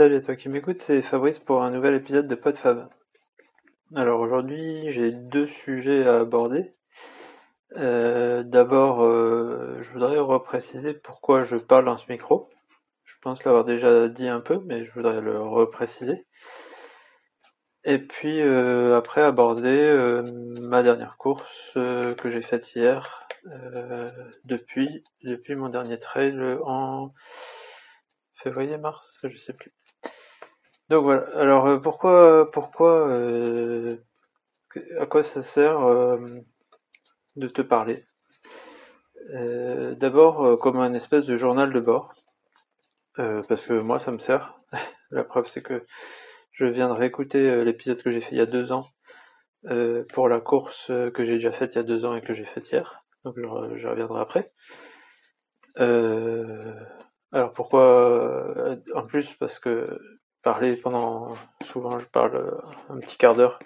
Salut à toi qui m'écoute, c'est Fabrice pour un nouvel épisode de PodFab. Alors aujourd'hui, j'ai deux sujets à aborder. Euh, d'abord, euh, je voudrais repréciser pourquoi je parle dans ce micro. Je pense l'avoir déjà dit un peu, mais je voudrais le repréciser. Et puis euh, après aborder ma dernière course que j'ai faite hier depuis depuis mon dernier trail en février mars, je sais plus. Donc voilà. Alors pourquoi pourquoi à quoi ça sert de te parler? Euh, d'abord euh, comme un espèce de journal de bord, euh, parce que moi ça me sert. La preuve c'est que je viens de réécouter l'épisode que j'ai fait il y a deux ans pour la course que j'ai déjà faite il y a deux ans et que j'ai faite hier. Donc je, reviendrai après. alors pourquoi En plus parce que parler pendant souvent je parle un petit quart d'heure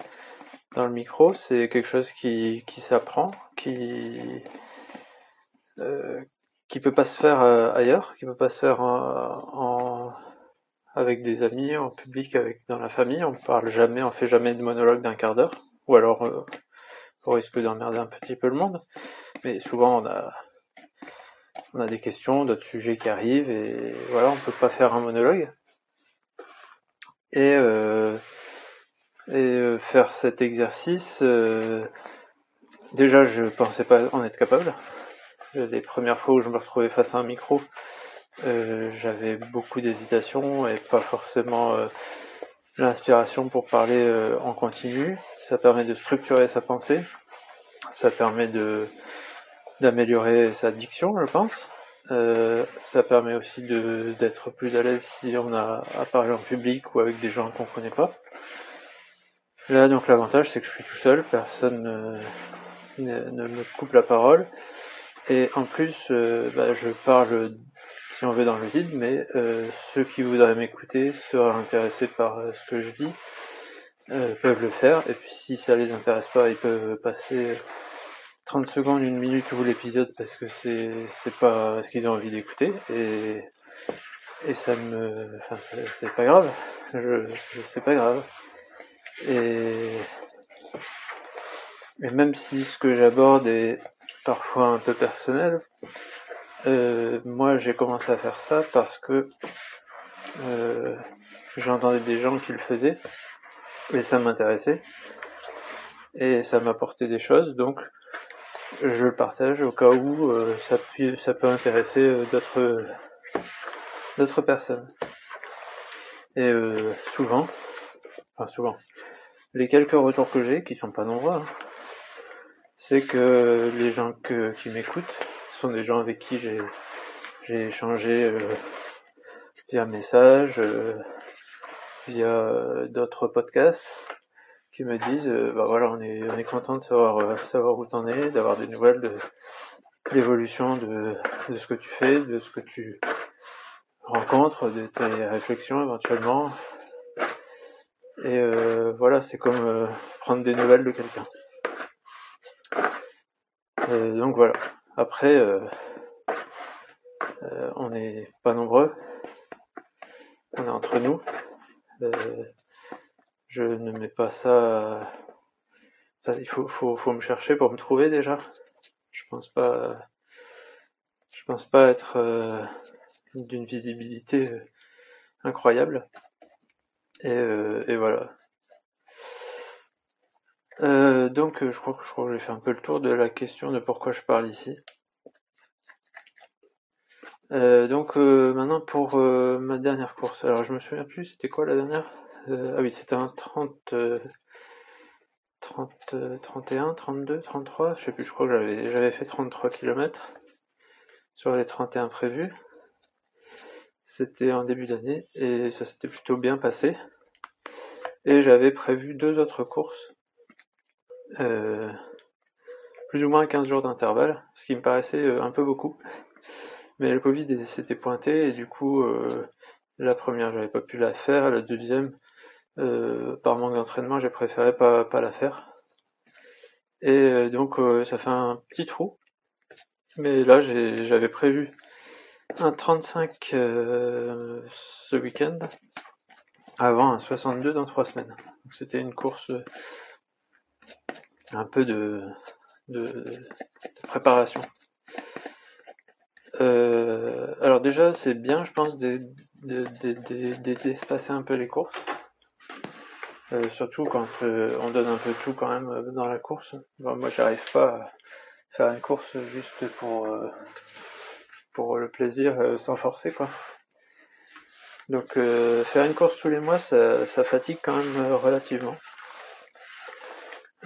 dans le micro, c'est quelque chose qui, qui s'apprend, qui euh, qui peut pas se faire euh, ailleurs, qui peut pas se faire en, avec des amis, en public, avec dans la famille. On parle jamais, on fait jamais de monologue d'un quart d'heure, ou alors euh, on risque d'emmerder un petit peu le monde. Mais souvent on a on a des questions, d'autres sujets qui arrivent et voilà, on peut pas faire un monologue. Et euh, euh, faire cet exercice, euh, déjà je pensais pas en être capable. Les premières fois où je me retrouvais face à un micro, j'avais beaucoup d'hésitation et pas forcément l'inspiration pour parler en continu. Ça permet de structurer sa pensée, ça permet de d'améliorer sa diction, je pense. Ça permet aussi d'être plus à l'aise si on a à parler en public ou avec des gens qu'on connaît pas. Là, donc l'avantage, c'est que je suis tout seul, personne ne, me coupe la parole. Et en plus, euh, bah, je parle, si on veut, dans le vide, mais euh, ceux qui voudraient m'écouter, seraient intéressés par euh, ce que je dis, peuvent le faire. Et puis si ça les intéresse pas, ils peuvent passer 30 secondes, une minute ou l'épisode parce que c'est c'est pas ce qu'ils ont envie d'écouter. Et et ça me, enfin c'est pas grave. C'est pas grave. Et, même si ce que j'aborde est parfois un peu personnel, euh, moi j'ai commencé à faire ça parce que euh, j'entendais des gens qui le faisaient et ça m'intéressait et ça m'apportait des choses donc je le partage au cas où euh, ça, peut, intéresser d'autres d'autres personnes. Et souvent enfin souvent les quelques retours que j'ai, qui sont pas nombreux, hein, c'est que les gens qui m'écoutent sont des gens avec qui j'ai j'ai échangé euh, via message, euh, via euh, d'autres podcasts, qui me disent bah voilà on est on est content de savoir savoir où t'en es, d'avoir des nouvelles de l'évolution de, de ce que tu fais, de ce que tu rencontres, de tes réflexions éventuellement, et euh, voilà, c'est comme euh, prendre des nouvelles de quelqu'un. Euh, donc voilà. Après, on n'est pas nombreux. On est entre nous. Je ne mets pas ça. il faut, me chercher pour me trouver déjà. Je pense pas. Je pense pas être d'une visibilité incroyable. Et, euh, voilà. Euh, donc je crois que je crois que j'ai fait un peu le tour de la question de pourquoi je parle ici. Euh, donc maintenant pour ma dernière course. Alors je me souviens plus, c'était quoi la dernière? Ah oui, c'était un 30, 30, 31, 32, 33, je sais plus, je crois que j'avais fait 33 km sur les 31 prévus. C'était en début d'année et ça s'était plutôt bien passé. Et j'avais prévu deux autres courses, euh, plus ou moins 15 jours d'intervalle, ce qui me paraissait euh, un peu beaucoup. Mais le Covid s'était pointé et du coup, euh, la première, j'avais pas pu la faire, la deuxième, par manque d'entraînement, j'ai préféré pas, pas la faire. Et donc, ça fait un petit trou. Mais là, j'avais prévu un 35 ce week-end avant un 62 dans trois semaines. C'était une course un peu de, de, préparation. Euh, alors déjà, c'est bien, je pense, d'espacer un peu les courses. Euh, surtout quand euh, on donne un peu tout quand même dans la course. moi, j'arrive pas à faire une course juste pour pour le plaisir sans forcer quoi. Donc faire une course tous les mois, ça, ça fatigue quand même relativement.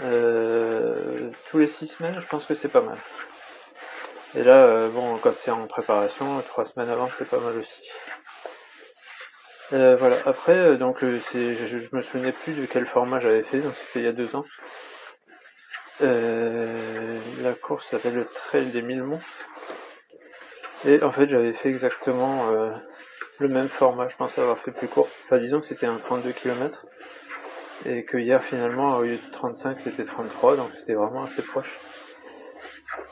Euh, tous les six semaines, je pense que c'est pas mal. Et là, euh, bon, quand c'est en préparation, trois semaines avant, c'est pas mal aussi. Euh, voilà. Après, donc, c'est, je, je, me souvenais plus de quel format j'avais fait, donc c'était il y a deux ans. la course s'appelle le Trail des Mille Monts. Et en fait, j'avais fait exactement le même format. Je pensais avoir fait plus court. Enfin, disons que c'était un 32 km et que hier finalement au lieu de 35 c'était 33 donc c'était vraiment assez proche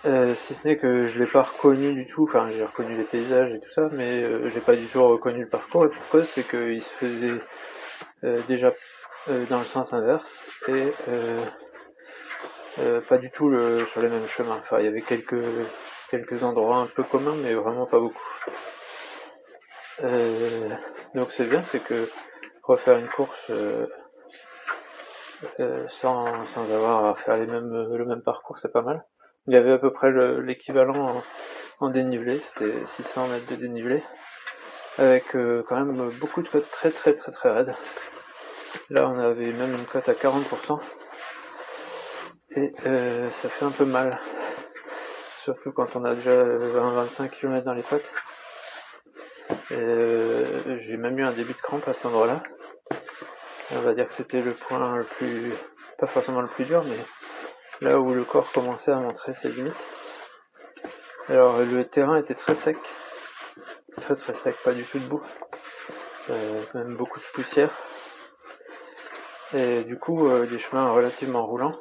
euh, si ce n'est que je l'ai pas reconnu du tout enfin j'ai reconnu les paysages et tout ça mais euh, j'ai pas du tout reconnu le parcours. Et pourquoi c'est qu'il se faisait euh, déjà dans le sens inverse et pas du tout le, sur les mêmes chemins. Enfin il y avait quelques quelques endroits un peu communs mais vraiment pas beaucoup. Donc c'est bien c'est que refaire une course euh, sans, sans avoir à faire les mêmes, le même parcours, c'est pas mal. Il y avait à peu près l'équivalent en, dénivelé, c'était 600 mètres de dénivelé, avec euh, quand même beaucoup de côtes très très très très raides. Là on avait même une cote à 40%, et euh, ça fait un peu mal, surtout quand on a déjà 20-25 km dans les pattes. J'ai même eu un début de crampe à cet endroit-là. On va dire que c'était le point le plus, pas forcément le plus dur, mais là où le corps commençait à montrer ses limites. Alors le terrain était très sec, très très sec, pas du tout de boue, euh, même beaucoup de poussière, et du coup euh, des chemins relativement roulants.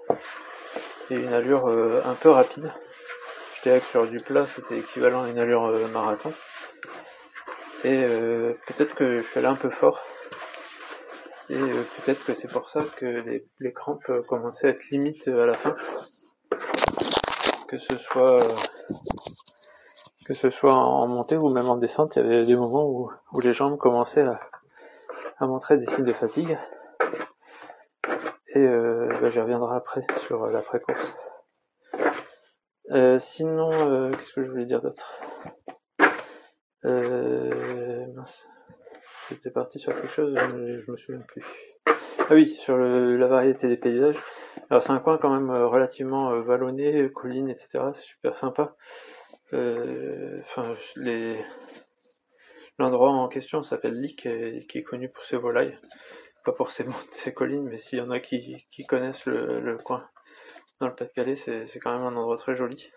Et une allure euh, un peu rapide. J'étais sur du plat, c'était équivalent à une allure marathon, et peut-être que je suis allé un peu fort et euh, peut-être que c'est pour ça que les, les, crampes euh, commençaient à être limites euh, à la fin. Que ce soit que ce soit en montée ou même en descente, il y avait des moments où, où les jambes commençaient à, à, montrer des signes de fatigue. Et euh, bah, j'y reviendrai après sur l'après-course. Euh, sinon, qu'est-ce que je voulais dire d'autre? Mince. J'étais parti sur quelque chose, mais je me souviens plus. Ah oui, sur la variété des paysages. Alors c'est un coin quand même euh, relativement euh, vallonné, collines, etc. C'est super sympa. Euh, l'endroit en question s'appelle Lick, qui est connu pour ses volailles, pas pour ses, ses collines, mais s'il y en a qui, connaissent le, le coin dans le Pas-de-Calais, c'est quand même un endroit très joli.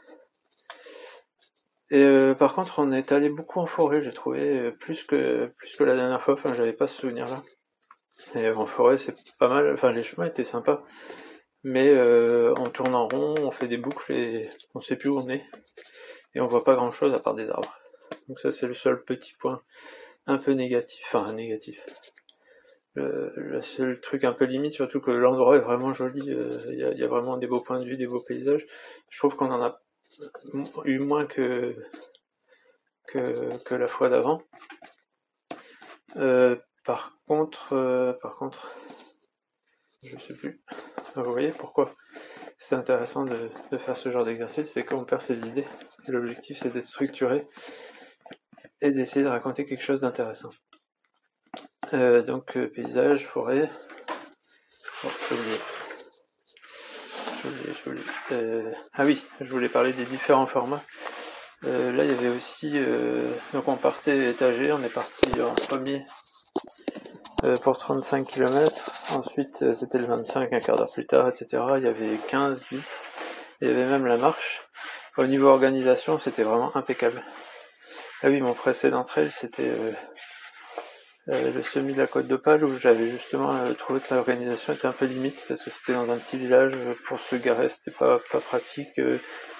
Et euh, par contre, on est allé beaucoup en forêt, j'ai trouvé euh, plus que plus que la dernière fois. Enfin, j'avais pas ce souvenir-là. Et en forêt, c'est pas mal. Enfin, les chemins étaient sympas, mais euh, on tourne en rond, on fait des boucles et on sait plus où on est. Et on voit pas grand-chose à part des arbres. Donc ça, c'est le seul petit point un peu négatif. Enfin, négatif. Le, seul truc un peu limite, surtout que l'endroit est vraiment joli. Il y, a, y, a, vraiment des beaux points de vue, des beaux paysages. Je trouve qu'on en a eu moins que, que, la fois d'avant. Euh, par contre, euh, par contre, je sais plus. Vous voyez pourquoi c'est intéressant de, faire ce genre d'exercice, c'est qu'on perd ses idées. L'objectif c'est d'être structuré et d'essayer de raconter quelque chose d'intéressant. Euh, donc paysage, forêt. Oh, euh, ah oui, je voulais parler des différents formats. Euh, là, il y avait aussi, euh, donc on partait étagé, on est parti en premier pour 35 km. Ensuite, c'était le 25, un quart d'heure plus tard, etc. Il y avait 15, 10. Il y avait même la marche. Au niveau organisation, c'était vraiment impeccable. Ah oui, mon précédent trail, c'était le semi de la Côte d'Opale où j'avais justement euh, trouvé que l'organisation était un peu limite parce que c'était dans un petit village euh, pour se garer c'était pas pas pratique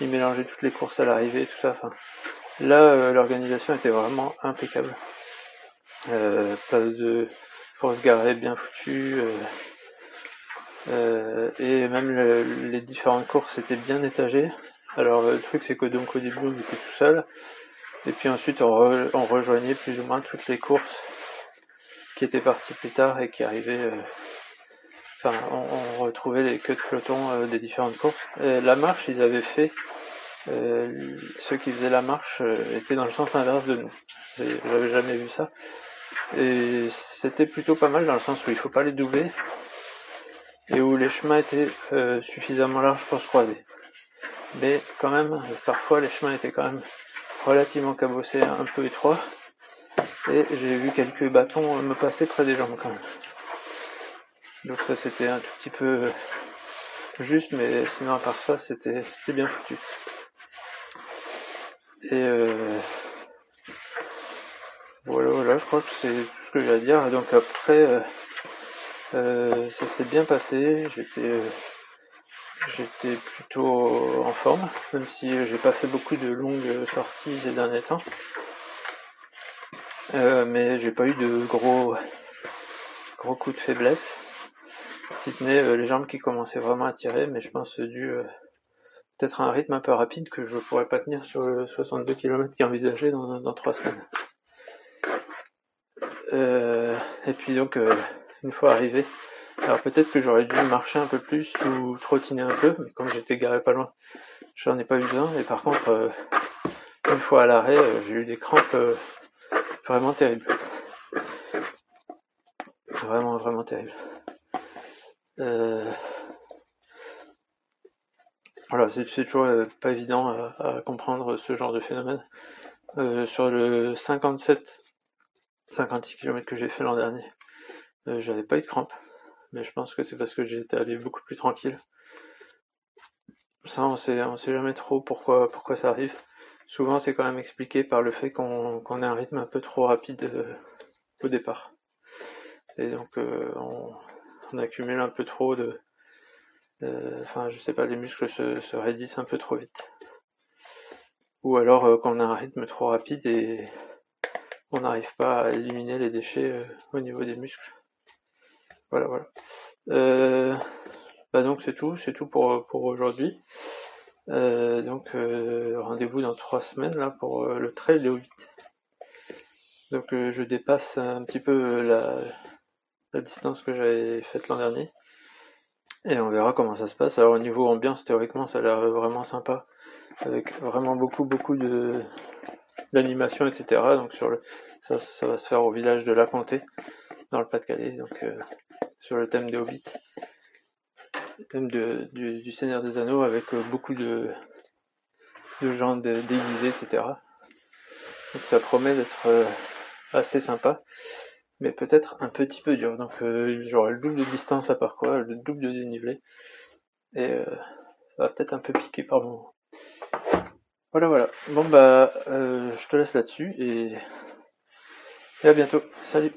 ils mélangeaient toutes les courses à l'arrivée tout ça enfin là l'organisation était vraiment impeccable pas de pour se garer bien foutu. et même les différentes courses étaient bien étagées. Alors le truc c'est que donc au début on était tout seul. Et puis ensuite on, on rejoignait plus ou moins toutes les courses qui étaient parties plus tard et qui arrivaient enfin, on, retrouvait les queues de peloton euh, des différentes courses. La marche, ils avaient fait, euh, ceux qui faisaient la marche euh, étaient dans le sens inverse de nous. J'avais jamais vu ça. Et c'était plutôt pas mal dans le sens où il faut pas les doubler et où les chemins étaient suffisamment larges pour se croiser. Mais quand même, parfois les chemins étaient quand même relativement cabossés, un peu étroits. Et j'ai vu quelques bâtons me passer près des jambes quand même. Donc ça c'était un tout petit peu juste, mais sinon à part ça c'était bien foutu. Et euh, voilà, voilà, je crois que c'est tout ce que j'ai à dire. Donc après, euh, euh, ça s'est bien passé. J'étais j'étais plutôt en forme, même si j'ai pas fait beaucoup de longues sorties ces derniers temps. Mais j'ai pas eu de gros gros coups de faiblesse si ce n'est euh, les jambes qui commençaient vraiment à tirer, mais je pense dû euh, peut-être à un rythme un peu rapide que je pourrais pas tenir sur le 62 km qui est envisagé dans, dans 3 semaines. Euh, et puis donc, une fois arrivé, alors peut-être que j'aurais dû marcher un peu plus ou trottiner un peu, mais comme j'étais garé pas loin, j'en ai pas eu besoin. Et par contre, une fois à l'arrêt, j'ai eu des crampes vraiment terribles. Vraiment, vraiment terribles. Euh, voilà, c'est toujours euh, pas évident à, comprendre ce genre de phénomène. Euh, sur le 57, 56 km que j'ai fait l'an dernier, j'avais pas eu de crampes, mais je pense que c'est parce que j'étais allé beaucoup plus tranquille. Ça, on sait, on sait jamais trop pourquoi, pourquoi ça arrive. Souvent, c'est quand même expliqué par le fait qu'on qu ait un rythme un peu trop rapide au départ. Et donc, on, on accumule un peu trop de, enfin je sais pas, les muscles se, raidissent un peu trop vite. Ou alors euh, quand on a un rythme trop rapide et on n'arrive pas à éliminer les déchets euh, au niveau des muscles. Voilà, voilà. Euh, bah donc c'est tout, c'est tout pour, pour aujourd'hui. Donc rendez-vous dans trois semaines là pour le trail de 8. Donc je dépasse un petit peu la, la distance que j'avais faite l'an dernier. Et on verra comment ça se passe. Alors au niveau ambiance, théoriquement, ça a l'air vraiment sympa, avec vraiment beaucoup beaucoup de d'animation, etc. Donc sur le ça, ça va se faire au village de La Comté, dans le Pas-de-Calais, donc euh, sur le thème des Hobbits, thème de, du, Seigneur des Anneaux, avec euh, beaucoup de de gens déguisés, etc. Donc ça promet d'être euh, assez sympa mais peut-être un petit peu dur. Donc euh, j'aurai le double de distance à part quoi, le double de dénivelé. Et euh, ça va peut-être un peu piquer par moment. Voilà voilà. Bon bah je te laisse là-dessus et à bientôt. Salut